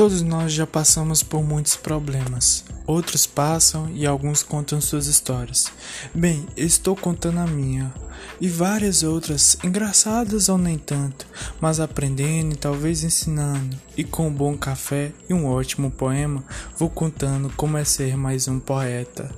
Todos nós já passamos por muitos problemas. Outros passam e alguns contam suas histórias. Bem, estou contando a minha e várias outras, engraçadas ou nem tanto, mas aprendendo e talvez ensinando. E com um bom café e um ótimo poema, vou contando como é ser mais um poeta.